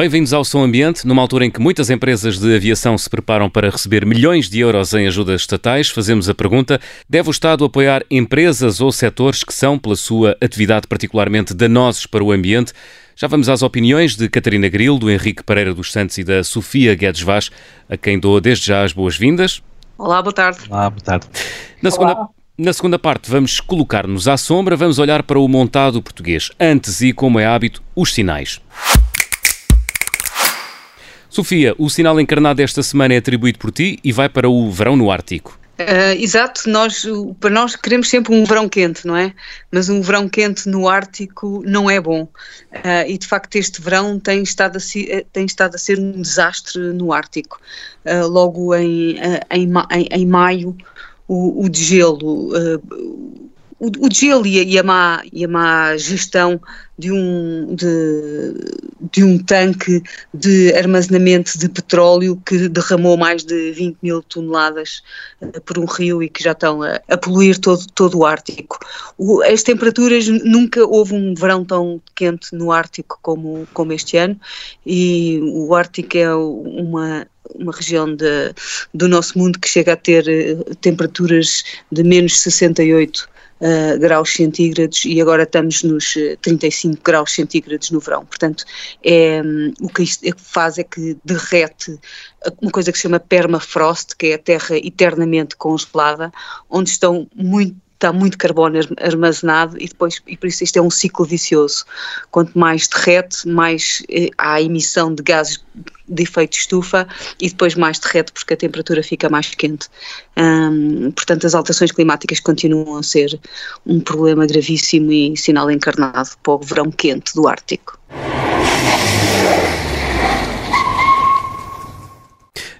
Bem-vindos ao Som Ambiente, numa altura em que muitas empresas de aviação se preparam para receber milhões de euros em ajudas estatais, fazemos a pergunta: deve o Estado apoiar empresas ou setores que são, pela sua atividade particularmente danosos para o ambiente? Já vamos às opiniões de Catarina Grilo, do Henrique Pereira dos Santos e da Sofia Guedes Vaz, a quem dou desde já as boas-vindas. Olá, boa tarde. Olá, boa tarde. Na segunda, na segunda parte, vamos colocar-nos à sombra, vamos olhar para o montado português, antes e, como é hábito, os sinais. Sofia, o sinal encarnado desta semana é atribuído por ti e vai para o verão no Ártico. Uh, exato, nós, para nós queremos sempre um verão quente, não é? Mas um verão quente no Ártico não é bom. Uh, e de facto este verão tem estado a, ser, tem estado a ser um desastre no Ártico. Uh, logo em, em, em, em, maio, o, o degelo, o, gelo e a, e, a má, e a má gestão de um, de, de um tanque de armazenamento de petróleo que derramou mais de 20 mil toneladas uh, por um rio e que já estão a, a poluir todo, todo o Ártico. O, as temperaturas, nunca houve um verão tão quente no Ártico como, como este ano e o Ártico é uma uma região de, do nosso mundo que chega a ter uh, temperaturas de menos 68 uh, graus centígrados e agora estamos nos 35 eh, graus centígrados no verão. Portanto, é, um, o que isto faz é que derrete uma coisa que se chama permafrost, que é a terra eternamente congelada, onde estão muito está muito carbono armazenado e depois e por isso isto é um ciclo vicioso. Quanto mais derrete, mais eh, há emissão de gases de efeito estufa e depois mais derrete porque a temperatura fica mais quente. Portanto, as alterações climáticas continuam a ser um problema gravíssimo e sinal encarnado para o verão quente do Ártico.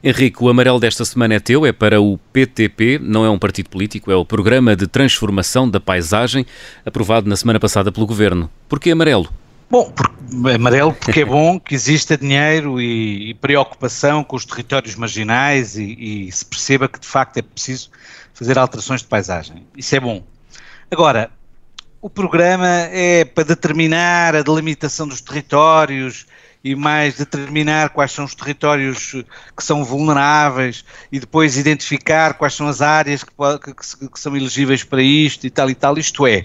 Henrique, o amarelo desta semana é teu, é para o PTP, não é um partido político, é o Programa de Transformação da Paisagem, aprovado na semana passada pelo Governo. Porquê amarelo? Bom, porque, amarelo porque é bom que exista dinheiro e, e preocupação com os territórios marginais e, e se perceba que de facto é preciso fazer alterações de paisagem. Isso é bom. Agora, o programa é para determinar a delimitação dos territórios e mais determinar quais são os territórios que são vulneráveis e depois identificar quais são as áreas que, que, que, são elegíveis para isto e tal e tal. Isto é,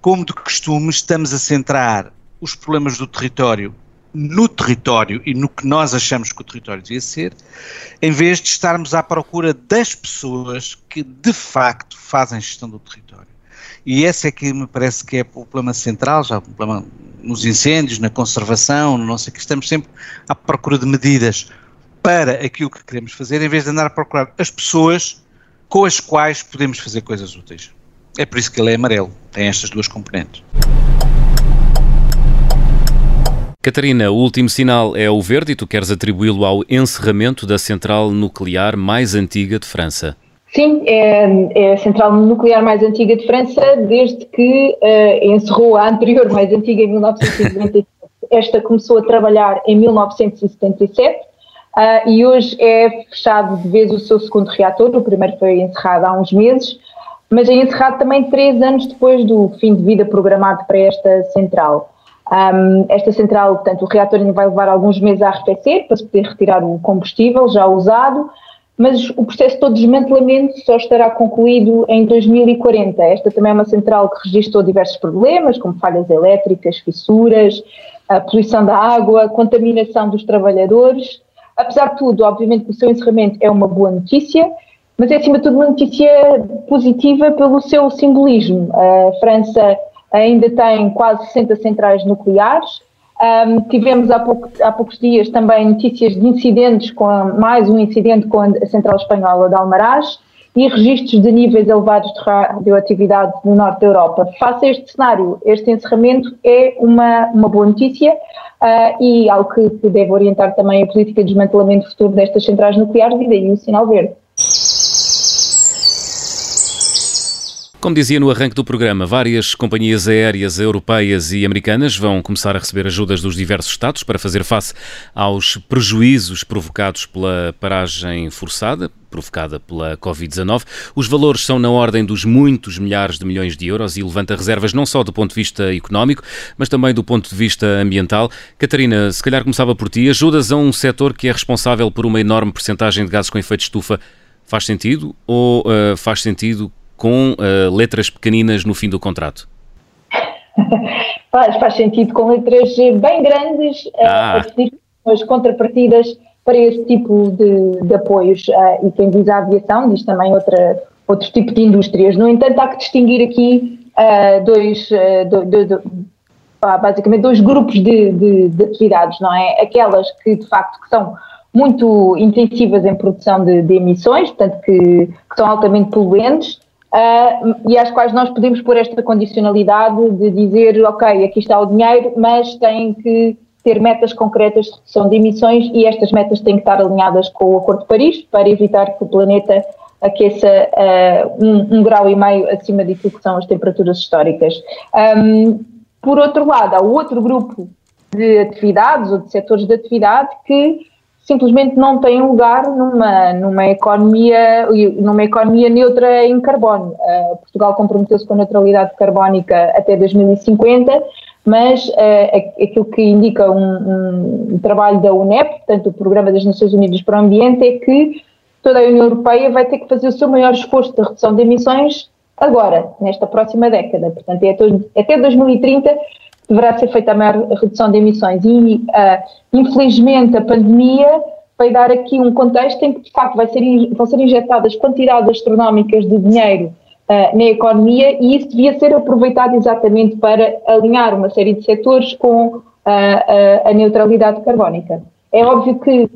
como de costume, estamos a centrar os problemas do território no território e no que nós achamos que o território devia ser, em vez de estarmos à procura das pessoas que de facto fazem gestão do território. E esse é que me parece que é o problema central, já o problema nos incêndios, na conservação, não sei que, estamos sempre à procura de medidas para aquilo que queremos fazer, em vez de andar a procurar as pessoas com as quais podemos fazer coisas úteis. É por isso que ele é amarelo, tem estas duas componentes. Catarina, o último sinal é o verde e tu queres atribuí-lo ao encerramento da central nuclear mais antiga de França. Sim, é, é, a central nuclear mais antiga de França, desde que uh, encerrou a anterior mais antiga em 1997. Esta começou a trabalhar em 1977 uh, e hoje é fechado de vez o seu segundo reator. O primeiro foi encerrado há uns meses, mas é encerrado também três anos depois do fim de vida programado para esta central. Um, esta central, portanto, o reator ainda vai levar alguns meses a arrefecer para se poder retirar o combustível já usado mas o processo todo de desmantelamento só estará concluído em 2040. Esta também é uma central que registrou diversos problemas, como falhas elétricas, fissuras, a poluição da água, contaminação dos trabalhadores. Apesar de tudo, obviamente, o seu encerramento é uma boa notícia, mas é acima de tudo uma notícia positiva pelo seu simbolismo. A França ainda tem quase 60 centrais nucleares, um, tivemos há, pouco, há, poucos dias também notícias de incidentes, com mais um incidente com a Central Espanhola de Almaraz, e registros de níveis elevados de radioatividade no norte da Europa. Face a este cenário, este encerramento é uma, uma boa notícia uh, e algo que, deve orientar também a política de desmantelamento futuro destas centrais nucleares e daí o sinal verde. Como dizia no arranque do programa, várias companhias aéreas europeias e americanas vão começar a receber ajudas dos diversos Estados para fazer face aos prejuízos provocados pela paragem forçada, provocada pela Covid-19. Os valores são na ordem dos muitos milhares de milhões de euros e levanta reservas não só do ponto de vista económico, mas também do ponto de vista ambiental. Catarina, se calhar começava por ti. Ajudas a um setor que é responsável por uma enorme percentagem de gases com efeito de estufa. Faz sentido ou uh, faz sentido com uh, letras pequeninas no fim do contrato? faz, faz sentido com letras bem grandes, uh, ah. as contrapartidas para esse tipo de, de apoios. Uh, e quem diz a aviação diz também outra, outro tipo de indústrias. No entanto, há que distinguir aqui uh, dois, do, do, do, basicamente dois grupos de, de, de, atividades, não é? Aquelas que de facto que são muito intensivas em produção de, de emissões, portanto que, que são altamente poluentes, Uh, e às quais nós podemos pôr esta condicionalidade de dizer, ok, aqui está o dinheiro, mas tem que ter metas concretas de redução de emissões e estas metas têm que estar alinhadas com o Acordo de Paris para evitar que o planeta aqueça uh, um, um, grau e meio acima daquilo que são as temperaturas históricas. Um, por outro lado, há outro grupo de atividades ou de setores de atividade que simplesmente não tem lugar numa, numa, economia, numa economia neutra em carbono. Uh, Portugal comprometeu-se com a neutralidade carbónica até 2050, mas uh, aquilo que indica um, um, trabalho da UNEP, portanto o Programa das Nações Unidas para o Ambiente, é que toda a União Europeia vai ter que fazer o seu maior esforço de redução de emissões agora, nesta próxima década. Portanto, é até 2030 deverá ser feita a maior redução de emissões. E, uh, infelizmente, a pandemia vai dar aqui um contexto em que, de facto, vai ser, vão ser injetadas quantidades astronómicas de dinheiro uh, na economia e isso devia ser aproveitado exatamente para alinhar uma série de setores com uh, a neutralidade carbónica. É óbvio que,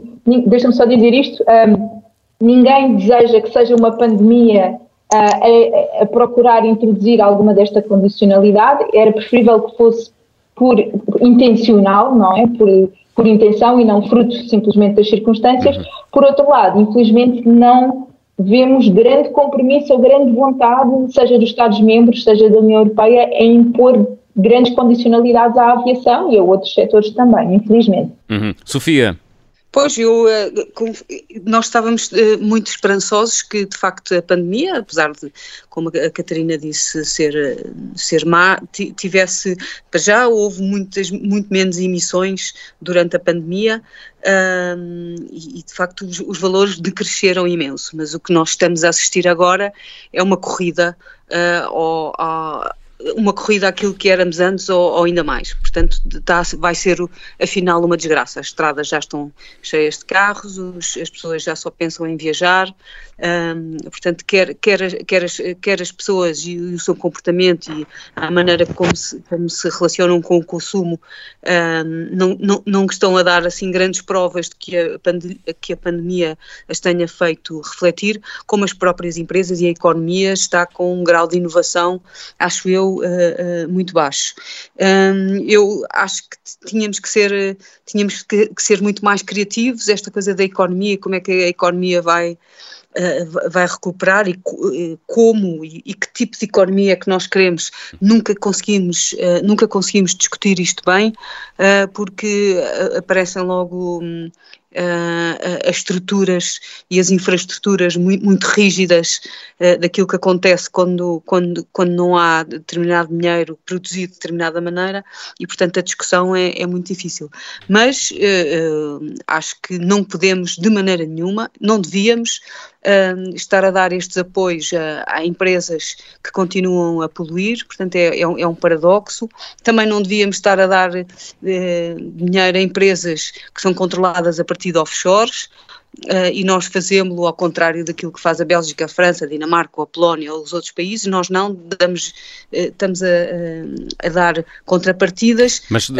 deixa-me só dizer isto, um, ninguém deseja que seja uma pandemia a, a, procurar introduzir alguma desta condicionalidade, era preferível que fosse por intencional, não é? Por, por intenção e não fruto simplesmente das circunstâncias. Uhum. Por outro lado, infelizmente não vemos grande compromisso ou grande vontade, seja dos Estados-membros, seja da União Europeia, em impor grandes condicionalidades à aviação e a outros setores também, infelizmente. Uhum. Sofia, Pois, eu, eh, nós estávamos eh, muito esperançosos que, de facto, a pandemia, apesar de, como a Catarina disse, ser, eh, ser má, tivesse, para já houve muitas, muito menos emissões durante a pandemia um, e, de facto, os, os, valores decresceram imenso, mas o que nós estamos a assistir agora é uma corrida uh, ao, ao uma corrida àquilo que éramos antes ou, ou ainda mais. Portanto, tá, vai ser afinal uma desgraça. As estradas já estão cheias de carros, os, as pessoas já só pensam em viajar, portanto, quer, quer, quer, as, quer as pessoas e o seu comportamento e a maneira como se, como se relacionam com o consumo um, não, não, não estão a dar assim grandes provas de que a, que a pandemia as tenha feito refletir, como as próprias empresas e a economia está com um grau de inovação, acho eu, uh, muito baixo. Um, eu acho que tínhamos que ser, tínhamos que, que ser muito mais criativos, esta coisa da economia, como é que a economia vai uh, vai recuperar e como e, que tipo de economia é que nós queremos. Nunca conseguimos, nunca conseguimos discutir isto bem, porque aparecem logo um, uh, as estruturas e as infraestruturas muito, muito rígidas uh, daquilo que acontece quando, quando, quando não há determinado dinheiro produzido de determinada maneira e, portanto, a discussão é, é muito difícil. Mas uh, acho que não podemos, de maneira nenhuma, não devíamos estar a dar estes apoios a, a, empresas que continuam a poluir, portanto é, é, um, é um, paradoxo. Também não devíamos estar a dar dinheiro a empresas que são controladas a partir de offshores, Uh, e nós fazemos-lo ao contrário daquilo que faz a Bélgica, a França, a Dinamarca, a Polónia ou os outros países, nós não damos, uh, estamos a, a, dar contrapartidas. Mas uh,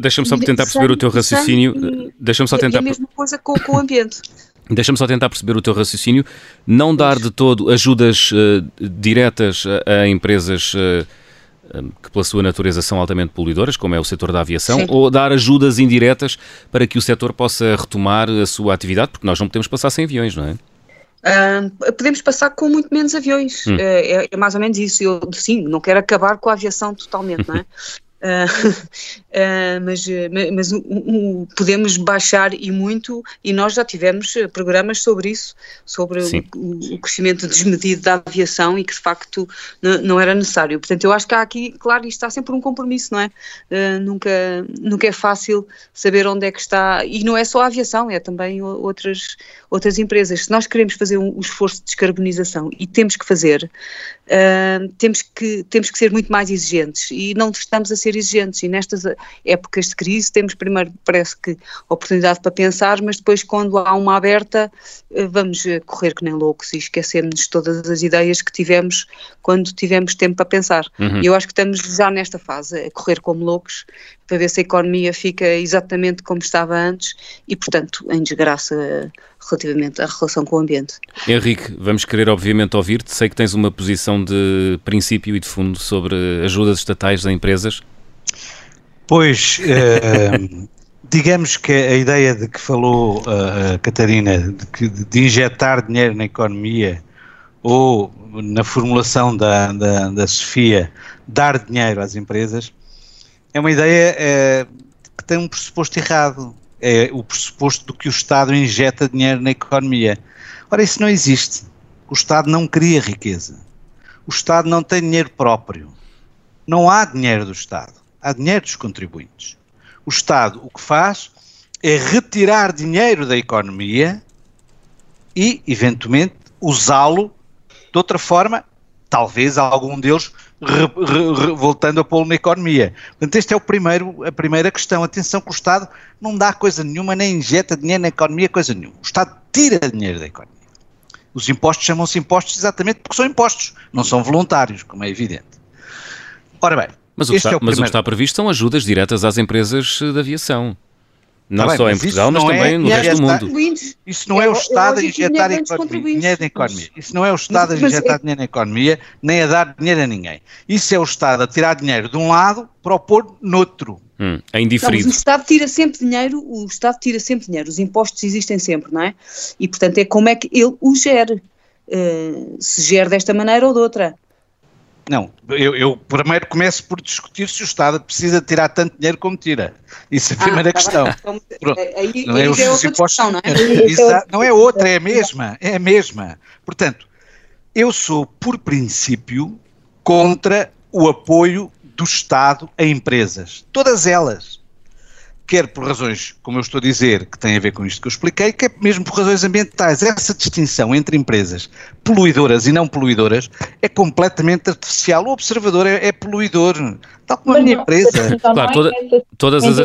deixa-me só tentar perceber o teu raciocínio, deixa-me só tentar... É a mesma coisa com, com o ambiente. Deixa-me só tentar perceber o teu raciocínio. Não dar de todo ajudas uh, diretas a, a empresas uh, que, pela sua natureza, são altamente poluidoras, como é o setor da aviação, Sim. ou dar ajudas indiretas para que o setor possa retomar a sua atividade, porque nós não podemos passar sem aviões, não é? Uh, podemos passar com muito menos aviões, hum. é, é, mais ou menos isso. Eu, sim, não quero acabar com a aviação totalmente, não é? Uh, uh, mas, mas um, podemos baixar e muito, e nós já tivemos programas sobre isso, sobre o, o, crescimento desmedido da aviação e que de facto não era necessário. Portanto, eu acho que há aqui, claro, isto está sempre um compromisso, não é? Uh, nunca, nunca é fácil saber onde é que está, e não é só a aviação, é também outras, outras empresas. Se nós queremos fazer um, um esforço de descarbonização e temos que fazer, temos, que, temos que ser muito mais exigentes e não estamos a ser exigentes e nestas épocas de crise temos primeiro, parece que, oportunidade para pensar, mas depois quando há uma aberta eh, vamos eh, correr que nem loucos e esquecermos todas as ideias que tivemos quando tivemos tempo para pensar. Uhum. E eu acho que estamos já nesta fase, a correr como loucos, para ver se a economia fica exatamente como estava antes e, portanto, em desgraça relativamente à relação com o ambiente. Henrique, vamos querer obviamente ouvir-te. Sei que tens uma posição de princípio e de fundo sobre ajudas estatais a empresas. Pois, uh, digamos que a ideia de que falou uh, a Catarina, de, que, de injetar dinheiro na economia, ou na formulação da, da, da Sofia, dar dinheiro às empresas, é uma ideia uh, que tem um pressuposto errado. É o pressuposto do que o Estado injeta dinheiro na economia. Ora, isso não existe. O Estado não cria riqueza. O Estado não tem dinheiro próprio. Não há dinheiro do Estado há dinheiro dos contribuintes. O Estado o que faz é retirar dinheiro da economia e, eventualmente, usá-lo de outra forma, talvez algum deles re, re, re, voltando a pô-lo na economia. Portanto, esta é o primeiro, a primeira questão. Atenção que o Estado não dá coisa nenhuma, nem injeta dinheiro na economia, coisa nenhuma. O Estado tira dinheiro da economia. Os impostos chamam-se impostos exatamente porque são impostos, não são voluntários, como é evidente. Ora bem, mas, o que, está, é o, mas o que está previsto são ajudas diretas às empresas de aviação. Não tá só bem, em Portugal, mas também é, no resto do mundo. Isso não é, o Estado a injetar dinheiro na economia. Isso não é o Estado a injetar dinheiro na economia, nem a dar dinheiro a ninguém. Isso é o Estado a tirar dinheiro de um lado para o pôr noutro. Hum, é indiferido. Não, o Estado tira sempre dinheiro, o Estado tira sempre dinheiro, os impostos existem sempre, não é? E portanto é como é que ele o gere. Uh, se gere desta maneira ou de outra. Não, eu, eu, primeiro começo por discutir se o Estado precisa tirar tanto dinheiro como tira. Isso é a ah, primeira tá questão. Então, aí, não, é os, é outra impostos, não é? Exa, não é outra, é a mesma, é a mesma. Portanto, eu sou, por princípio, contra o apoio do Estado a empresas. Todas elas quer por razões, como eu estou a dizer, que têm a ver com isto que eu expliquei, quer mesmo por razões ambientais. Essa distinção entre empresas poluidoras e não poluidoras é completamente artificial. O observador é, é poluidor, tal como Mas a minha não, empresa. Claro, toda, todas as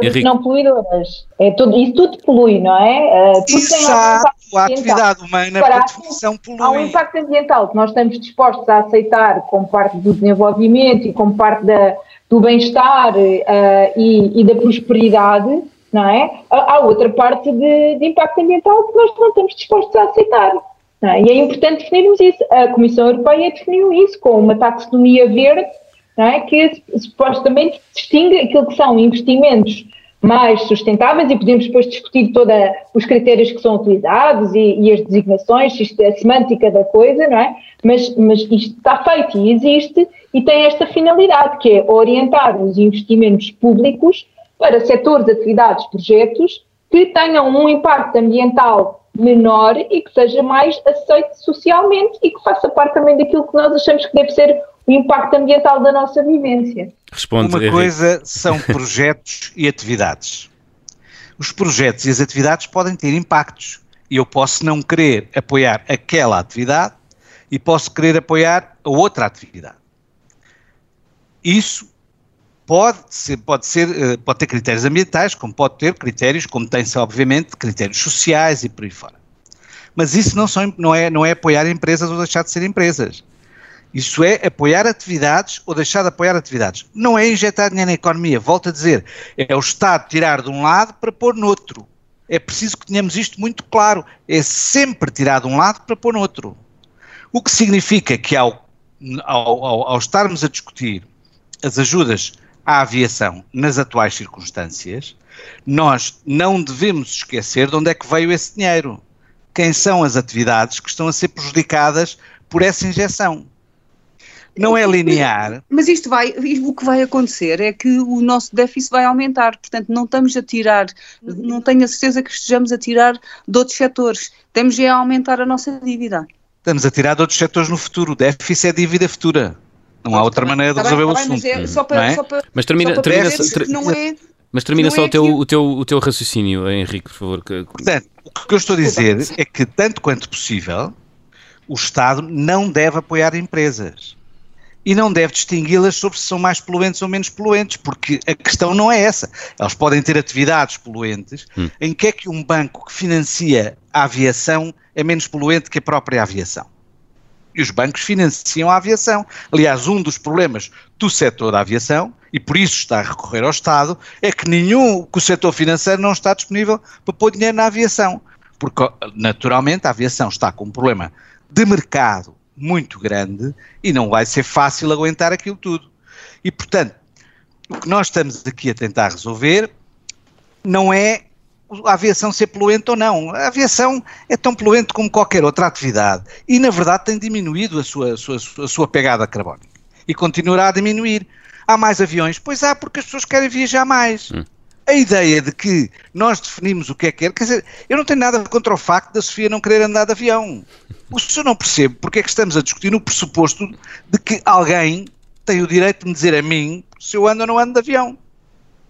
Henrique. não poluidoras. É tudo, isso tudo polui, não é? Uh, Exato, a atividade humana, Para, por definição, polui. Há um impacto ambiental que nós estamos dispostos a aceitar como parte do desenvolvimento e como parte da do bem-estar uh, e, e, da prosperidade, não é? Há outra parte de, de, impacto ambiental que nós não estamos dispostos a aceitar. É? E é importante definirmos isso. A Comissão Europeia definiu isso com uma taxonomia verde, é? que supostamente distingue aquilo que são investimentos mais sustentáveis e podemos depois discutir todos os critérios que são utilizados e, e, as designações, isto é a semântica da coisa, não é? Mas, mas isto está feito e existe e tem esta finalidade, que é orientar os investimentos públicos para setores, atividades, projetos que tenham um impacto ambiental menor e que seja mais aceito socialmente e que faça parte também daquilo que nós achamos que deve ser o impacto ambiental da nossa vivência. Responde, Uma coisa são projetos e atividades. Os projetos e as atividades podem ter impactos e eu posso não querer apoiar aquela atividade e posso querer apoiar a outra atividade. Isso pode ser, pode ser, eh, pode ter critérios ambientais, como pode ter critérios, como tem-se obviamente, critérios sociais e por aí fora. Mas isso não, são, não, é, não é apoiar empresas ou deixar de ser empresas. Isso é apoiar atividades ou deixar de apoiar atividades. Não é injetar dinheiro na economia. Volto a dizer, é o Estado tirar de um lado para pôr noutro. É preciso que tenhamos isto muito claro. É sempre tirar de um lado para pôr no outro. O que significa que ao, ao, ao, ao estarmos a discutir as ajudas à aviação nas atuais circunstâncias, nós não devemos esquecer de onde é que veio esse dinheiro. Quem são as atividades que estão a ser prejudicadas por essa injeção? Não é linear. Mas isto vai, o que vai acontecer é que o nosso déficit vai aumentar, portanto não estamos a tirar, não tenho a certeza que estejamos a tirar de outros setores, estamos a aumentar a nossa dívida. Estamos a tirar de outros setores no futuro, o déficit é dívida futura. Não há outra maneira de resolver o assunto. Mas, é para, é? para, mas termina, termina, não é mas termina só é o, teu, o, teu, o teu raciocínio, Henrique, por favor. Que... Portanto, o que eu estou a dizer é que, tanto quanto possível, o Estado não deve apoiar empresas. E não deve distingui-las sobre se são mais poluentes ou menos poluentes, porque a questão não é essa. Elas podem ter atividades poluentes. Hum. Em que é que um banco que financia a aviação é menos poluente que a própria aviação? E os bancos financiam a aviação. Aliás, um dos problemas do setor da aviação, e por isso está a recorrer ao Estado, é que nenhum, que o setor financeiro não está disponível para pôr dinheiro na aviação. Porque, naturalmente, a aviação está com um problema de mercado muito grande e não vai ser fácil aguentar aquilo tudo. E, portanto, o que nós estamos aqui a tentar resolver não é a aviação ser poluente ou não. A aviação é tão poluente como qualquer outra atividade e, na verdade, tem diminuído a sua, a sua, a sua pegada carbónica e continuará a diminuir. Há mais aviões? Pois há, porque as pessoas querem viajar mais. Hum. A ideia de que nós definimos o que é que é, quer dizer, eu não tenho nada contra o facto da Sofia não querer andar de avião. O senhor não percebe porque é que estamos a discutir no pressuposto de que alguém tem o direito de me dizer a mim se eu ando ou não ando de avião.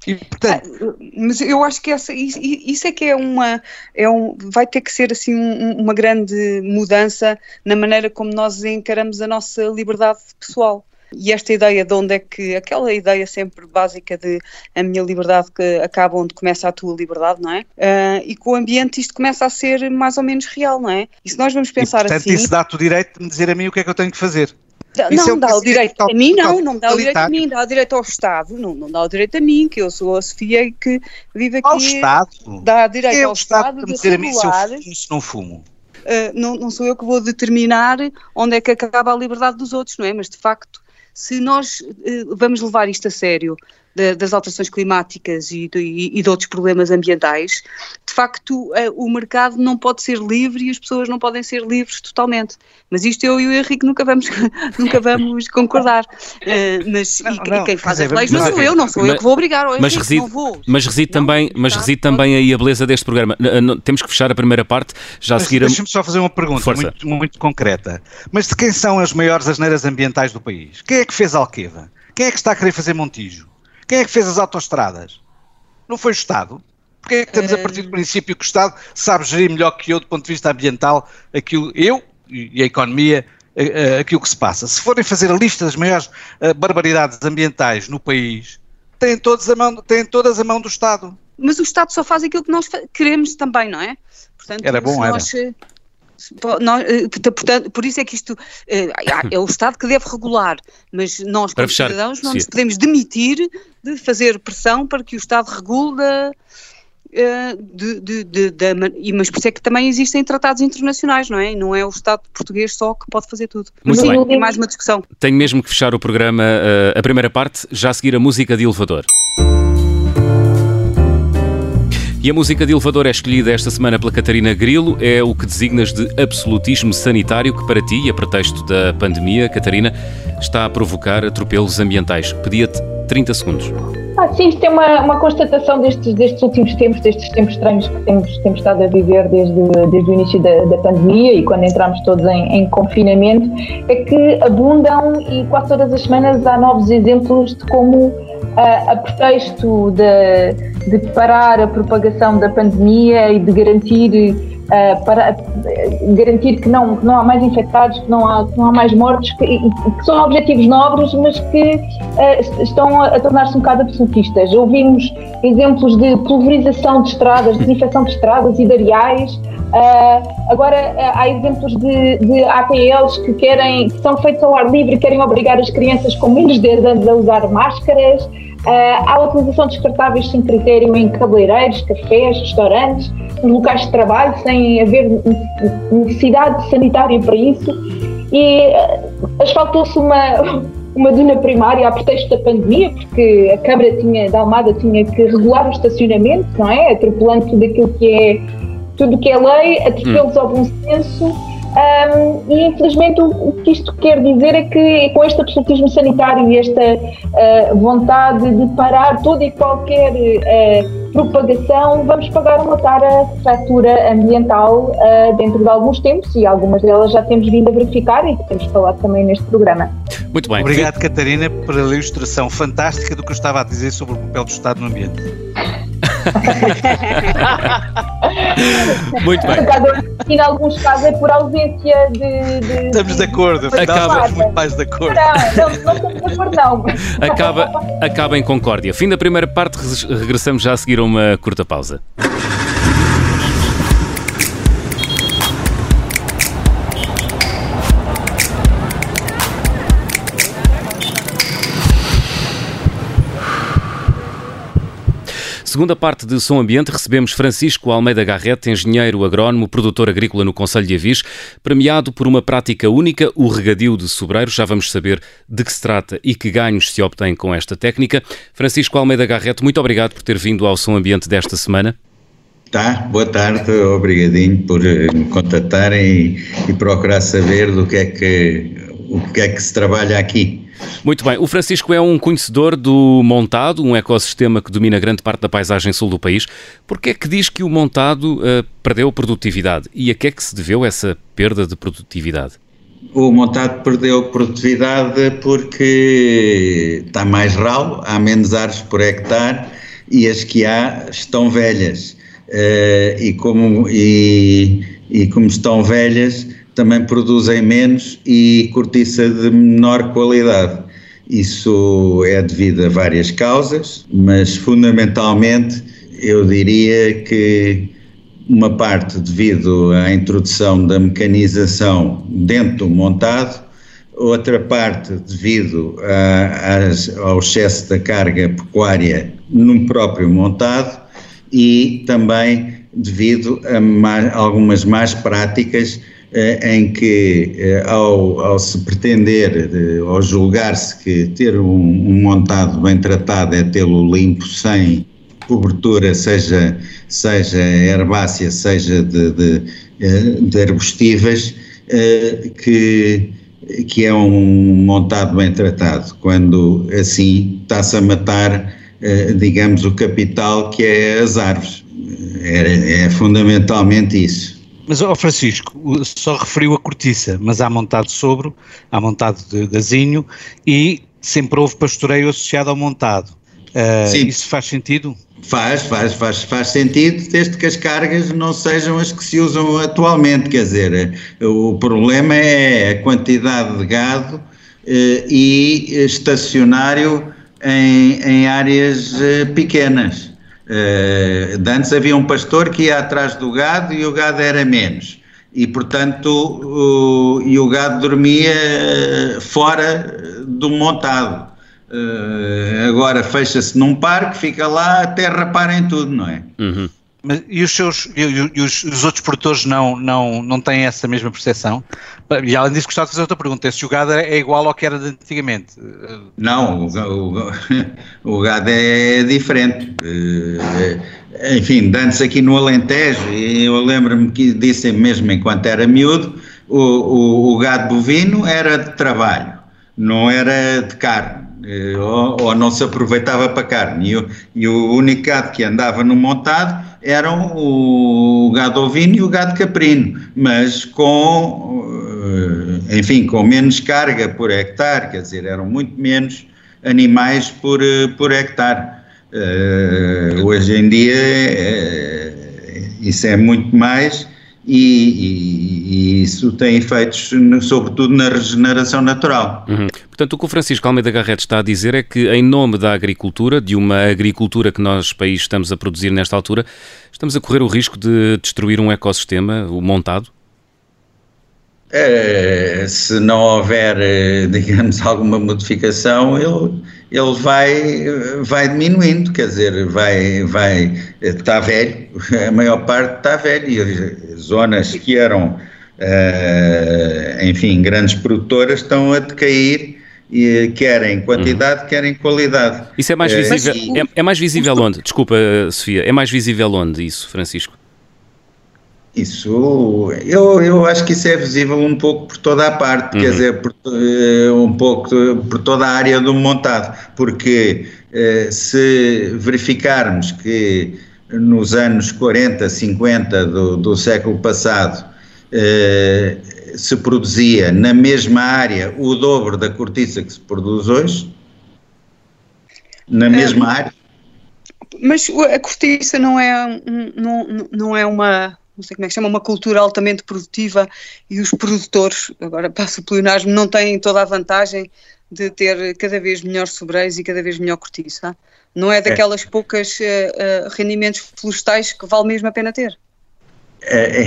E, portanto, ah, mas eu acho que essa, isso, é que é uma, é um, vai ter que ser assim um, uma grande mudança na maneira como nós encaramos a nossa liberdade pessoal. E esta ideia de onde é que, aquela ideia sempre básica de a minha liberdade que acaba onde começa a tua liberdade, não é? Uh, e com o ambiente isto começa a ser mais ou menos real, não é? E se nós vamos pensar e, portanto, assim. Isso dá-te o direito de me dizer a mim o que é que eu tenho que fazer. Não, é dá o direito a mim, não, não dá o direito a mim, dá o direito ao Estado, não, não dá o direito a mim, que eu sou a Sofia e que vive aqui. Ao Estado? Dá direito é ao Estado, de dizer a mim se eu fumo, se não fumo. Uh, não, não sou eu que vou determinar onde é que acaba a liberdade dos outros, não é? Mas de facto, se nós uh, vamos levar isto a sério, de, das alterações climáticas e de, e de, outros problemas ambientais, de facto uh, o mercado não pode ser livre e as pessoas não podem ser livres totalmente. Mas isto eu e o Henrique nunca vamos, nunca vamos concordar. Uh, mas não, e, não, quem faz as leis não sou eu, não sou mas, eu que vou obrigar. Henrique, mas reside, não vou. Mas reside, não, também, mas reside também aí a beleza deste programa. Temos que fechar a primeira parte, já a seguir... Deixa-me só fazer uma pergunta muito, muito concreta. Mas de quem são as maiores asneiras ambientais do país? Quem é que fez Alqueva? Quem é que está a querer fazer Montijo? Quem é que fez as autoestradas? Não foi o Estado? Porquê é que estamos a eh, partir do princípio que o Estado sabe gerir melhor que eu, do ponto de vista ambiental, aquilo, eu e a economia, eh, eh, aquilo que se passa? Se forem fazer a lista das maiores barbaridades ambientais no país, têm, todos a mão, têm todas a mão do Estado. Mas o Estado só faz aquilo que nós queremos também, não é? Portanto, era bom, era. Nós, eh, portanto, por isso é que isto eh, é o Estado que deve regular, mas nós, como cidadãos, não nos podemos demitir de fazer pressão para que o Estado regule eh, de, de, de, de, mas por isso é que também existem tratados internacionais, não é? Não é o Estado português só que pode fazer tudo. Muito mas bem. tem mais uma discussão. Tenho mesmo que fechar o programa, a primeira parte, já a seguir a música de elevador. E a música de elevador é escolhida esta semana pela Catarina Grilo. É o que designas de absolutismo sanitário que, para ti, a pretexto da pandemia, Catarina, está a provocar atropelos ambientais. Pedia-te 30 segundos. Ah, sim, isto é uma, uma constatação destes, destes últimos tempos, destes tempos estranhos que temos, temos estado a viver desde, desde o início da, da pandemia e quando entramos todos em, em, confinamento, é que abundam e quase todas as semanas há novos exemplos de como a, pretexto de, de parar a propagação da pandemia e de garantir Uh, para uh, garantir que não, que não há mais infectados, que não há, que não há mais mortes, que, que são objetivos nobres, mas que uh, estão a, a tornar-se um bocado absolutistas. Ouvimos exemplos de pulverização de estradas, desinfecção de estradas e de areais. agora há exemplos de, de ATLs que querem, que são feitos ao ar livre querem obrigar as crianças com menos de 10 anos a usar máscaras. Há a utilização de descartáveis sem critério em cabeleireiros, cafés, restaurantes, locais de trabalho, sem haver necessidade sanitária para isso. E asfaltou-se uma, uma duna primária a pretexto da pandemia, porque a Câmara tinha, da Almada tinha que regular o estacionamento, não é? Atropelando tudo aquilo que é, tudo que é lei, atropelos hum. ao bom senso um, e infelizmente o, que isto quer dizer é que com este absolutismo sanitário e esta uh, vontade de parar toda e qualquer uh, propagação, vamos pagar uma cara fatura ambiental uh, dentro de alguns tempos e algumas delas já temos vindo a verificar e que temos falado também neste programa. Muito bem. Obrigado, Catarina, pela ilustração fantástica do que eu estava a dizer sobre o papel do Estado no ambiente. Muito bem. Em alguns casos é por ausência de. de estamos de acordo, acaba muito mais de acordo. Não, não, não estamos de acordo, não. Acaba, acaba em concórdia. Fim da primeira parte, regressamos já a seguir a uma curta pausa. Segunda parte de Som Ambiente, recebemos Francisco Almeida Garrete, engenheiro agrónomo, produtor agrícola no Conselho de Avis, premiado por uma prática única, o regadio de sobreiros. Já vamos saber de que se trata e que ganhos se obtêm com esta técnica. Francisco Almeida Garrete, muito obrigado por ter vindo ao Som Ambiente desta semana. Tá, boa tarde, obrigadinho por eh, me contatarem e, e procurar saber do que é que, o que é que se trabalha aqui. Muito bem. O Francisco é um conhecedor do montado, um ecossistema que domina grande parte da paisagem sul do país. Por que é que diz que o montado uh, perdeu produtividade? E a que é que se deveu essa perda de produtividade? O montado perdeu produtividade porque está mais ralo, há menos árvores por hectare e as que há estão velhas. Uh, e, como, e, e como estão velhas, também produzem menos e cortiça de menor qualidade. Isso é devido a várias causas, mas fundamentalmente eu diria que uma parte devido à introdução da mecanização dentro do montado, outra parte devido a, a, ao excesso da carga pecuária no próprio montado e também devido a mais, algumas más práticas em que, eh, ao, ao se pretender, ao julgar-se que ter um, um, montado bem tratado é tê-lo limpo, sem cobertura, seja, seja herbácea, seja de, de, eh, de arbustivas, que, que é um montado bem tratado, quando assim está-se a matar, digamos, o capital que é as árvores. É, é fundamentalmente isso. Mas, ó Francisco, só referiu a cortiça, mas há montado sobre, há montado de gazinho e sempre houve pastoreio associado ao montado. Uh, Sim. Isso faz sentido? Faz, faz, faz, faz sentido, desde que as cargas não sejam as que se usam atualmente. Quer dizer, o problema é a quantidade de gado uh, e estacionário em, em áreas uh, pequenas. Uh, antes havia um pastor que ia atrás do gado e o gado era menos. E, portanto, o, e o gado dormia fora do montado. Uh, agora fecha-se num parque, fica lá até reparem tudo, não é? Uhum. Mas, e os seus e, e os, os, outros produtores não, não, não têm essa mesma percepção? E além disso, gostava de fazer outra pergunta: esse gado é igual ao que era de antigamente? Não, o, o, o gado é diferente. Eh, enfim, antes aqui no Alentejo, eu lembro-me que disse mesmo enquanto era miúdo, o, o, o gado bovino era de trabalho, não era de carne. Eh, ou, ou, não se aproveitava para carne. E o, e o único gado que andava no montado eram o gado ovino e o gado caprino, mas com, eh, enfim, com menos carga por hectare, quer dizer, eram muito menos animais por, eh, por hectare. Uh, hoje em dia uh, isso é muito mais e, e, e, isso tem efeitos, sobretudo, na regeneração natural. Uhum. Portanto, o que o Francisco Almeida Garrett está a dizer é que, em nome da agricultura, de uma agricultura que nós, país, estamos a produzir nesta altura, estamos a correr o risco de destruir um ecossistema, o montado? Uh, se não houver, uh, digamos, alguma modificação, ele, ele vai, vai diminuindo, quer dizer, vai, vai, está velho, a maior parte está velho, e zonas que eram, uh, enfim, grandes produtoras estão a decair, e querem quantidade, uhum. querem qualidade. Isso é mais visível, é, é mais visível onde? Desculpa, Sofia, é mais visível onde isso, Francisco? Isso, eu, eu acho que isso é visível um pouco por toda a parte, uhum. quer dizer, por, eh, um pouco por toda a área do montado, porque eh, se verificarmos que nos anos 40, 50 do, do século passado eh, se produzia na mesma área o dobro da cortiça que se produz hoje, na mesma é, área. Mas a cortiça não é, não, não é uma não sei como é que chama, uma cultura altamente produtiva e os produtores, agora passo o pleonasmo, não têm toda a vantagem de ter cada vez melhores sobreiros e cada vez melhor cortiça. Não é, é. daquelas é. poucas uh, uh, rendimentos florestais que vale mesmo a pena ter. É,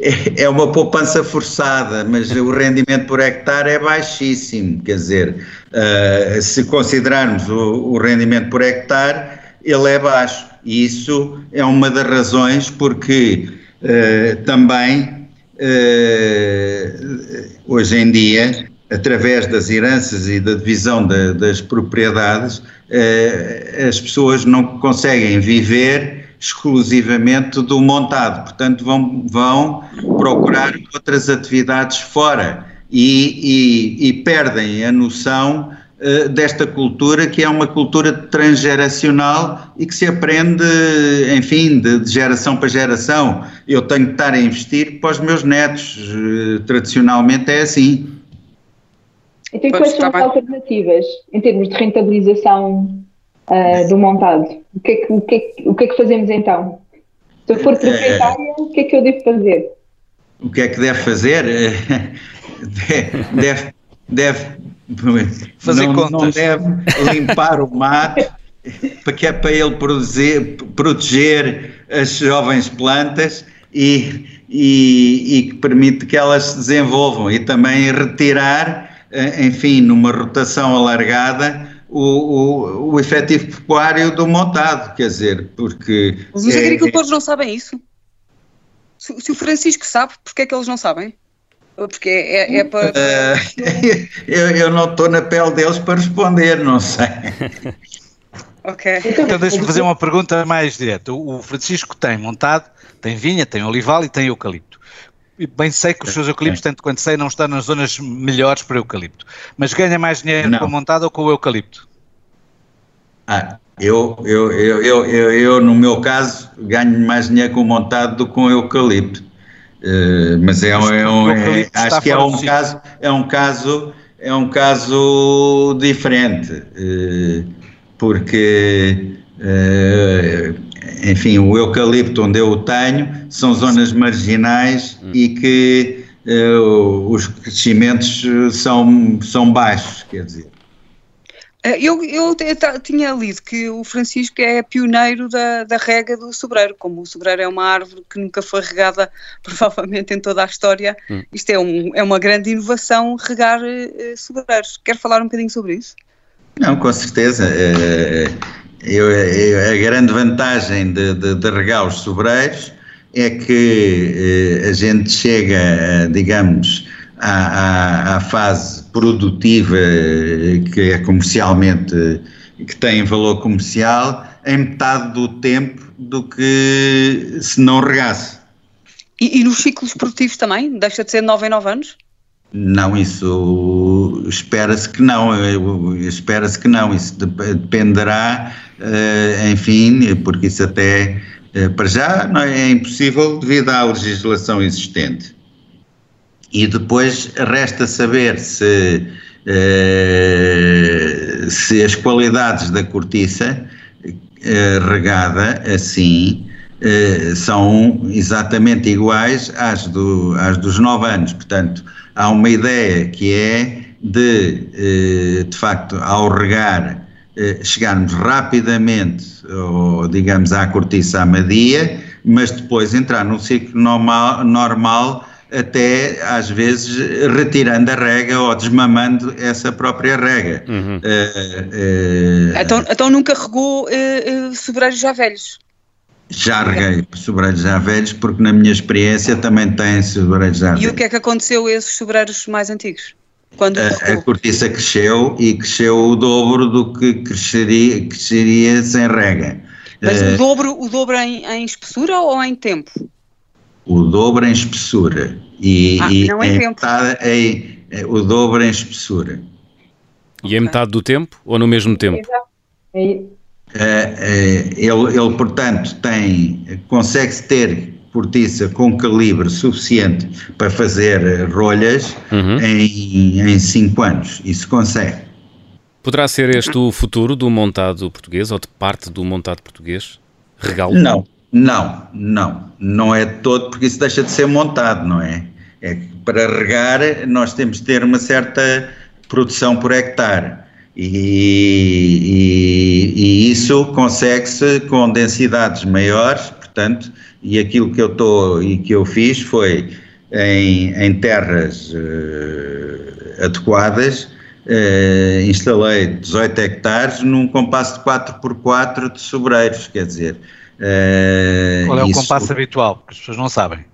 é, é, uma poupança forçada, mas o rendimento por hectare é baixíssimo. Quer dizer, uh, se considerarmos o, o rendimento por hectare, ele é baixo. E isso é uma das razões porque eh, também, uh, hoje em dia, através das heranças e da divisão de, das propriedades, uh, as pessoas não conseguem viver exclusivamente do montado, portanto vão, vão procurar outras atividades fora e, e, e perdem a noção eh, desta cultura que é uma cultura transgeracional e que se aprende, enfim, de, de, geração para geração. Eu tenho que estar a investir para os meus netos, uh, tradicionalmente é assim. Então, quais são as alternativas em termos de rentabilização uh, do montado? O que, é que, o, que é que, o que é que fazemos então? Se eu for proprietária, o que é que eu devo fazer? O que é que deve fazer? deve, deve fazer não, contas. Não deve limpar o mato porque é para ele produzir, proteger as jovens plantas e, e, e que permite que elas se desenvolvam e também retirar, eh, enfim, numa rotação alargada, o, o, o efetivo pecuário do montado, quer dizer, porque... Os é, agricultores não sabem isso? Se, se o Francisco sabe, porque é que eles não sabem? Porque é, é para. Uh, eu, eu não estou na pele deles para responder, não sei. ok. Então deixa-me fazer uma pergunta mais direta. O Francisco tem montado, tem vinha, tem olival e tem eucalipto. Bem sei que os seus eucaliptos, tanto quanto sei, não estão nas zonas melhores para eucalipto. Mas ganha mais dinheiro não. com a montada ou com o eucalipto? Ah, eu, eu, eu, eu, eu, eu, no meu caso, ganho mais dinheiro com montado do que com o eucalipto. Uh, mas é, um, é, um, é acho que é um caso é um caso é um caso diferente uh, porque uh, enfim o eucalipto onde eu o tenho são zonas marginais hum. e que os crescimentos são são baixos quer dizer eh, eu, eu tinha lido que o Francisco é pioneiro da, da rega do sobreiro, como o sobreiro é uma árvore que nunca foi regada provavelmente em toda a história, hum. isto é, um, é uma grande inovação regar uh, sobreiros. Quer falar um bocadinho sobre isso? Não, com certeza. Eh, eu, eu, a grande vantagem de, de, de, regar os sobreiros é que a gente chega, digamos, à, à, à fase produtiva que é comercialmente, que tem valor comercial, em metade do tempo do que se não regasse. E, e nos ciclos produtivos também? Deixa de ser 9 em 9 anos? Não, isso espera-se que não, espera-se que não, isso dependerá, eh, enfim, porque isso até eh, para já é, impossível devido à legislação existente. E depois resta saber se, eh, se as qualidades da cortiça regada assim são exatamente iguais às, do, às dos 9 anos. Portanto, há uma ideia que é de, de facto, ao regar, chegarmos rapidamente, ou, digamos, à cortiça amadia, mas depois entrar num ciclo normal, normal até às vezes retirando a rega ou desmamando essa própria rega. Uhum. Uh, uh, então, então, nunca regou uh, sobreiros já velhos? Já reguei sobreiros já velhos, porque na minha experiência também tem sobreiros já velhos. E o que é que aconteceu a esses sobreiros mais antigos? Quando a, a cortiça cresceu e cresceu o dobro do que cresceria, cresceria sem rega. Mas o dobro, o dobro em, em espessura ou em tempo? o dobro em espessura e, ah, e não em tempo. Em, em, o dobro em espessura. E em metade do tempo ou no mesmo tempo? É, é, ele, ele, portanto, tem, consegue ter cortiça com calibre suficiente para fazer rolhas uhum. em 5 anos. Isso consegue. Poderá ser este o futuro do montado português ou de parte do montado português? Regalo? Não, não, não, não é todo, porque isso deixa de ser montado, não é? É que para regar nós temos de ter uma certa produção por hectare e, e, e isso consegue-se com densidades maiores, portanto, e aquilo que eu estou e que eu fiz foi em, em terras uh, adequadas, uh, instalei 18 hectares num compasso de 4x4 de sobreiros, quer dizer, Uh, Qual é o compasso habitual? Porque as pessoas não sabem.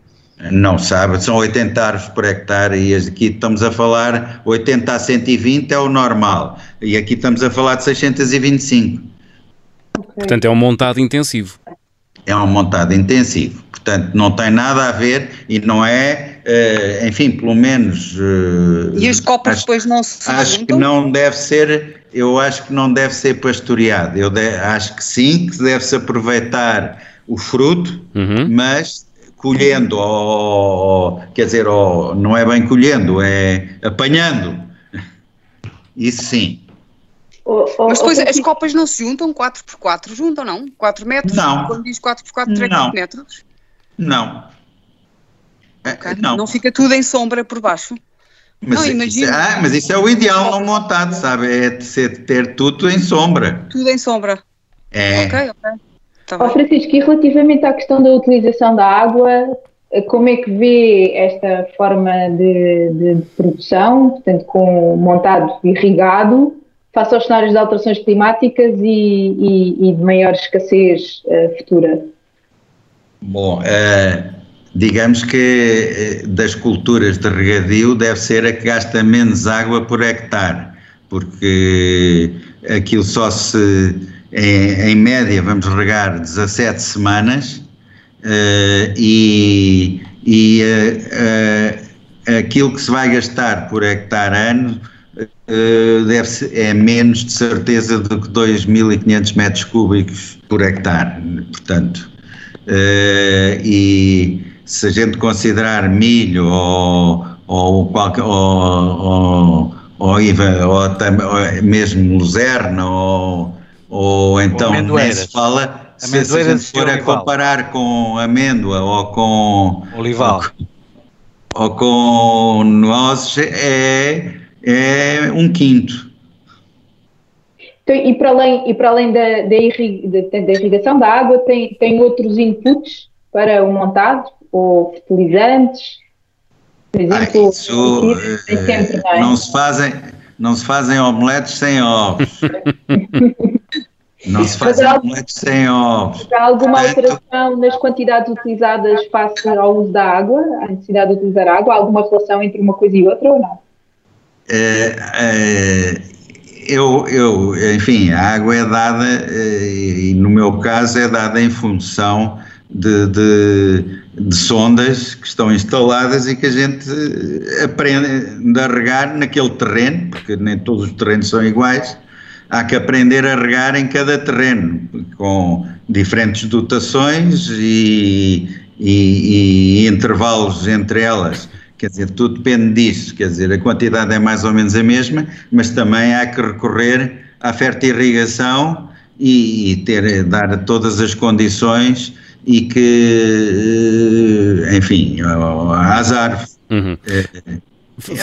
Não sabe, são 80 árvores por hectare e aqui estamos a falar 80 a 120 é o normal e aqui estamos a falar de 625. Portanto é um montado intensivo. É um montado intensivo, portanto não tem nada a ver e não é, uh, enfim, pelo menos... Uh, e os copos depois não se Acho que não deve ser eu acho que não deve ser pastoreado. Eu de, acho que sim, que deve-se aproveitar o fruto, uhum. mas colhendo, ou, quer dizer, ou, não é bem colhendo, é apanhando. Isso sim. Mas depois as copas não se juntam 4x4, juntam não? 4 metros? Não. Quando diz 4x4, 3 não. metros? Não. Okay. não. Não fica tudo em sombra por baixo? Mas, não, imagina. Isso, ah, mas isso é o ideal não montado, sabe? É ter, ter tudo em sombra. Tudo em sombra. É. Ok, ok. Tá oh, Francisco, e relativamente à questão da utilização da água, como é que vê esta forma de, de, de produção, portanto, com montado irrigado, face aos cenários de alterações climáticas e, e, e de maior escassez uh, futura? Bom, uh, digamos que eh, das culturas de regadio deve ser a que gasta menos água por hectare, porque aquilo só se, em, em média, vamos regar 17 semanas uh, e, e uh, uh, aquilo que se vai gastar por hectare ano deve ser, é menos de certeza do que 2.500 metros cúbicos por hectare, portanto, e se a gente considerar milho ou, ou, qualquer, ou, ou, ou, ou mesmo luzerna ou, ou então nem se fala, se, se a gente for a comparar com amêndoa ou com olival ou, ou com nozes é, é um quinto. Então, e para além, e para além da, da, irrigação da água, tem, tem outros inputs para o montado? ou fertilizantes, por exemplo, ah, isso, sempre, não, é? não, se fazem, não se fazem omeletes sem ovos. não se fazem omeletes sem ovos. Há alguma alteração nas quantidades utilizadas face ao uso da água, à necessidade de utilizar água? Há alguma relação entre uma coisa e outra ou não? É, é, eu, eu, enfim, a água é dada, eh, e no meu caso é dada em função de, de, de, sondas que estão instaladas e que a gente aprende a regar naquele terreno, porque nem todos os terrenos são iguais, há que aprender a regar em cada terreno, com diferentes dotações e, e, e intervalos entre elas. Quer dizer, tudo depende disso, quer dizer, a quantidade é mais ou menos a mesma, mas também há que recorrer à fertirrigação e, e ter, dar todas as condições e que, eh, enfim, às árvores. Uhum. É,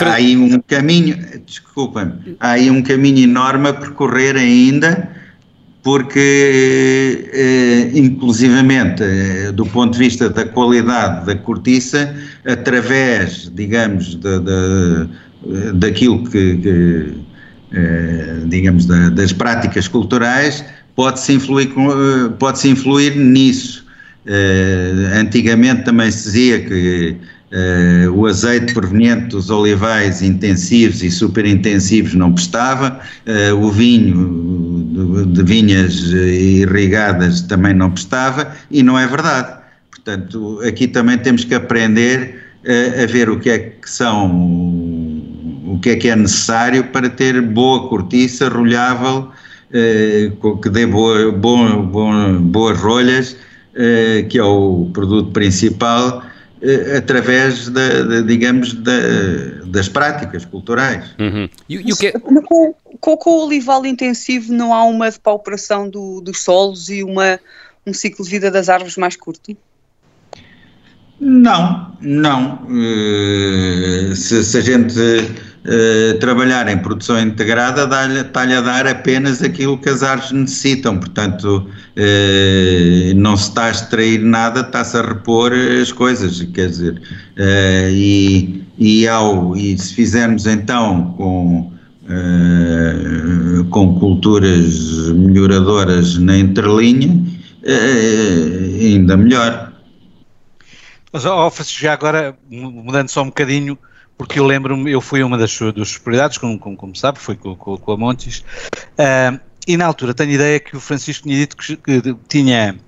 há aí um caminho, desculpa-me, há aí um caminho enorme a percorrer ainda porque, eh, inclusivamente, eh, do ponto de vista da qualidade da cortiça, através, digamos, de, de, daquilo que, que eh, digamos, da, das práticas culturais, pode-se influir, pode influir nisso. Antigamente também se dizia que Uh, o azeite proveniente dos olivais intensivos e superintensivos não prestava, uh, o vinho de, de, vinhas irrigadas também não prestava e não é verdade. Portanto, aqui também temos que aprender uh, a ver o que é que são, o que é que é necessário para ter boa cortiça, rolhável, que dê boa, boas rolhas, que é o produto principal eh, através, da, de, digamos, da, das práticas culturais. Uhum. Que é... com, com, com, o olival intensivo não há uma depauperação do, dos solos e uma, um ciclo de vida das árvores mais curto? Não, não. Uh, se, se, a gente uh, trabalhar em produção integrada, está-lhe a dar apenas aquilo que as árvores necessitam. Portanto, uh, não se está a extrair nada, está-se a repor as coisas. Quer dizer, e, e, ao, e se fizermos então com. com culturas melhoradoras na entrelinha, ainda melhor. Mas, Francisco, já agora, mudando só um bocadinho, porque eu lembro-me, eu fui uma das, das prioridades, como, como, como sabe, foi com, com, com a Montes, uh, e na altura tenho ideia que o Francisco tinha dito que, que, tinha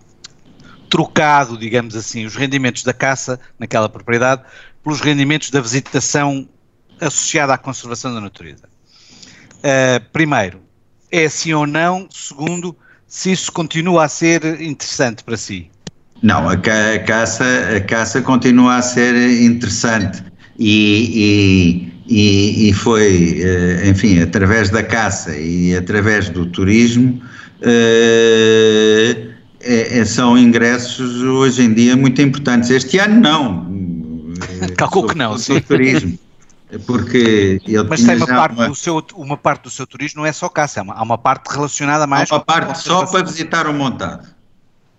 trocado, digamos assim, os rendimentos da caça naquela propriedade pelos rendimentos da visitação associada à conservação da natureza. Uh, primeiro, é assim ou não? Segundo, se isso continua a ser interessante para si? Não, a, ca a, caça, a caça continua a ser interessante e, e, e, foi, eh, enfim, através da caça e através do turismo, é, é, são ingressos hoje em dia muito importantes. Este ano não. Calculo que não, sim. turismo. Porque Mas tem uma parte, uma... Do seu, uma parte do seu turismo não é só caça, há uma parte relacionada mais. Há uma parte só para visitar o montado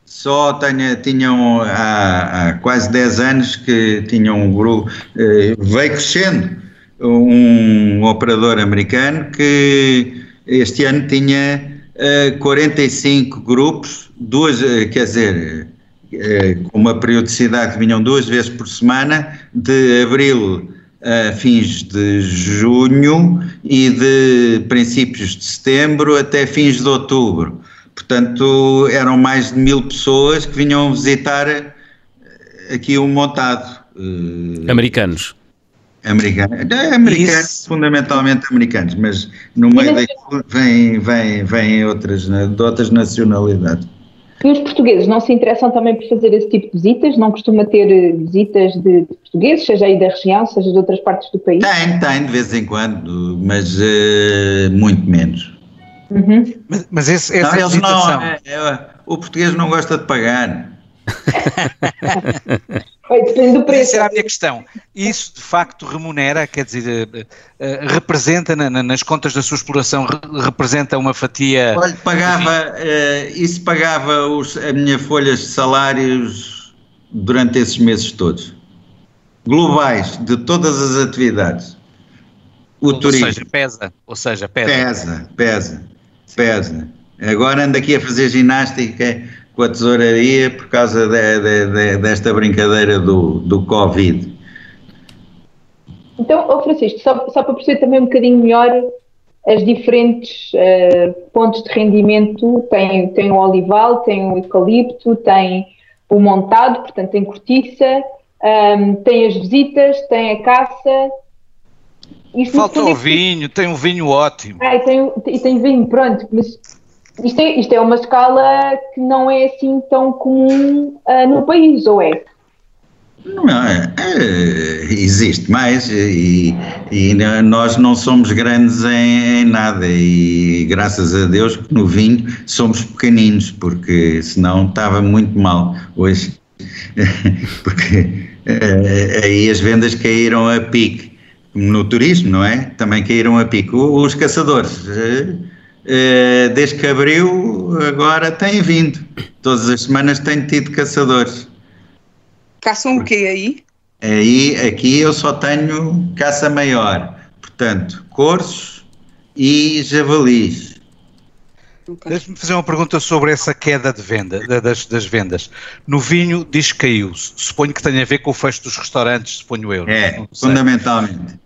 só tenha, tinham há, há, quase 10 anos que tinham um grupo, eh, veio crescendo um operador americano que este ano tinha eh, 45 grupos, duas, eh, quer dizer, eh, com uma periodicidade que vinham duas vezes por semana, de abril a fins de junho e de princípios de setembro até fins de outubro. Portanto, eram mais de mil pessoas que vinham visitar eh, aqui o montado. Uh, americanos. Americanos, é, americanos Isso. fundamentalmente americanos, mas no meio daquilo vêm vem, vem outras, de outras nacionalidades. E os portugueses não se interessam também por fazer esse tipo de visitas? Não costuma ter eh, visitas de, de portugueses, seja aí da região, seja de outras partes do país? Tem, tem, de vez em quando, mas uh, muito menos. Uhum. Mas, mas esse, essa não, visitação... não é, é, o português não gosta de pagar. Depende do preço. Essa era a minha questão. Isso de facto remunera, quer dizer, uh, uh, representa na, na, nas contas da sua exploração, re, representa uma fatia. Olha, pagava, uh, isso pagava os, a minha folhas de salários durante esses meses todos. Globais, de todas as atividades. O ou turismo. seja, pesa. Ou seja, pesa. Pesa, pesa pesa. Agora ando aqui a fazer ginástica com a tesouraria por causa de, de, de, desta brincadeira do, do Covid. Então, oh Francisco, só, só para perceber também um bocadinho melhor as diferentes uh, pontos de rendimento, tem, tem o olival, tem o eucalipto, tem o montado, portanto tem cortiça, um, ehm, tem as visitas, tem a caça, isto Falta o vinho, tem um vinho ótimo. Ah, e tem, e tem vinho, pronto, mas isto é, isto é uma escala que não é assim tão comum uh, no país, ou é? Não, é, é, existe mais e, e, nós não somos grandes em, em, nada e graças a Deus que no vinho somos pequeninos porque senão estava muito mal hoje porque eh, aí as vendas caíram a pique no turismo, não é? Também caíram a pico. Os caçadores, eh, eh, desde que abriu, agora tem vindo. Todas as semanas tenho tido caçadores. Caçam o quê aí? Aí, aqui eu só tenho caça maior, portanto, corços e javalis. Okay. Deixe-me fazer uma pergunta sobre essa queda de venda, das, das vendas. No vinho diz que caiu. Suponho que tenha a ver com o fecho dos restaurantes, suponho eu. É, fundamentalmente.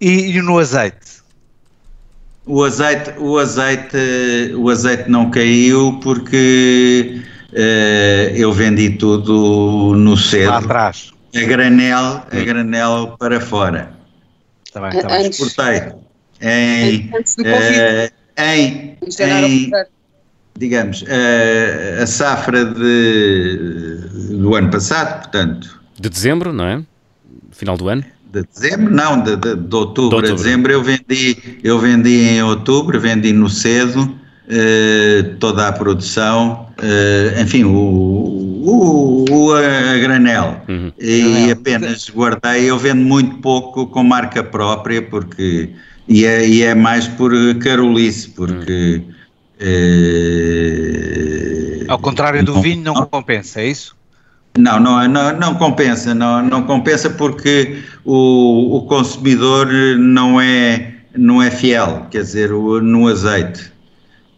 E, e, no azeite? O azeite, o azeite, o azeite não caiu porque uh, eu vendi tudo no cedo. Lá atrás. A granel, a granel para fora. Está bem, está bem. Exportei em, Antes do Covid. eh, em, Em janeiro em, fevereiro. digamos, eh, a safra de, do ano passado, portanto, De dezembro, não é? Final do ano. De dezembro, não, de, de, de outubro, De outubro. a dezembro, eu vendi, eu vendi em outubro, vendi no cedo, eh, toda a produção, eh, enfim, o, o, o- a granel. Uhum. E Granel. apenas guardei, eu vendo muito pouco com marca própria, porque, e é, e é mais por carolice, porque... eh, Ao contrário do não- vinho, não compensa, é isso? Não, não, não, não compensa, não, não compensa porque o, o consumidor não é, não é fiel, quer dizer, o- no azeite.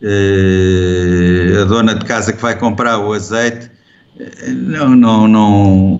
Eh, a dona de casa que vai comprar o azeite, eh, não, não, não,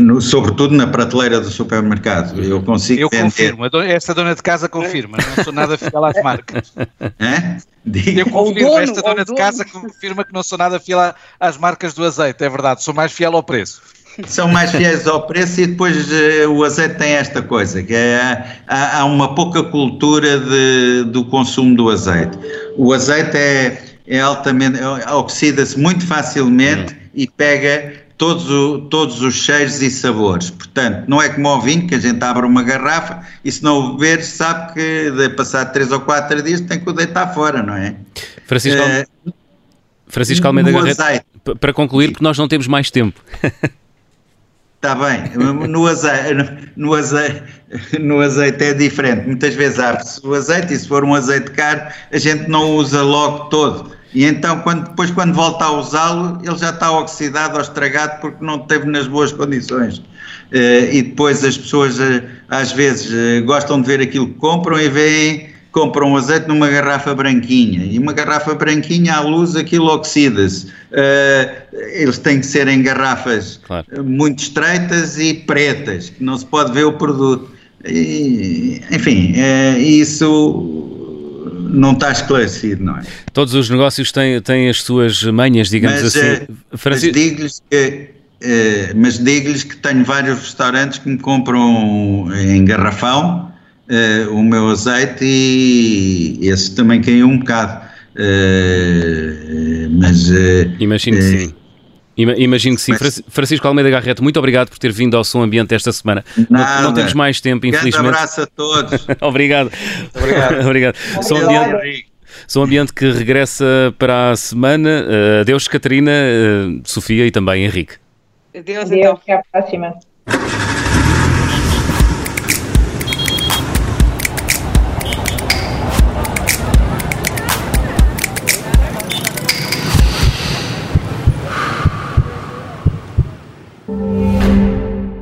no- sobretudo na prateleira do supermercado, eu consigo Eu vender. confirmo, esta dona de casa confirma, não sou nada fiel às marcas. Hã? Diga. Eu confirmo, dono, esta dona de casa confirma que não sou nada fiel às marcas do azeite, é verdade, sou mais fiel ao preço. são mais fiéis ao preço e depois eh, o azeite tem esta coisa, que é, há, há uma pouca cultura de, do consumo do azeite. O azeite é, é altamente, é- oxida-se muito facilmente e pega todos, o- todos os cheiros e sabores. Portanto, não é como ao vinho, que a gente abre uma garrafa e se não o beber sabe que de passar 3 ou 4 dias tem que o deitar fora, não é? Francisco, Eh, Francisco Almeida Garrett, azeite. para concluir, porque nós não temos mais tempo. Está bem, no azeite, no, azeite, no azeite é diferente. Muitas vezes abre-se o azeite e se for um azeite caro, a gente não usa logo todo. E então, quando, depois, quando volta a usá-lo, ele já está oxidado ou estragado porque não esteve nas boas condições. Eh, e depois as pessoas, eh, às vezes, eh, gostam de ver aquilo que compram e veem, compram azeite numa garrafa branquinha. E uma garrafa branquinha, à luz, aquilo oxida-se. Eles têm que ser em garrafas Claro. muito estreitas e pretas, que não se pode ver o produto. E, enfim, isso não está esclarecido, não é? Todos os negócios têm, têm as suas manhas, digamos Mas, assim. eh, mas Francisco, digo-lhes que, eh, mas digo-lhes que tenho vários restaurantes que me compram em garrafão eh, o meu azeite e esse também caiu um bocado. Eh, mas eh, imagino que eh, sim. Ima- Imagino que sim. mas- Franci- Francisco Almeida Garrett, muito obrigado por ter vindo ao Som Ambiente esta semana. Não, Nada. não temos mais tempo, grande infelizmente. abraço a todos. Obrigado. Obrigado. Obrigado. Som ambiente, som ambiente que regressa para a semana. Uh, adeus, Catarina, uh, Sofia e também Henrique. Adeus, Adeus, então. até à próxima.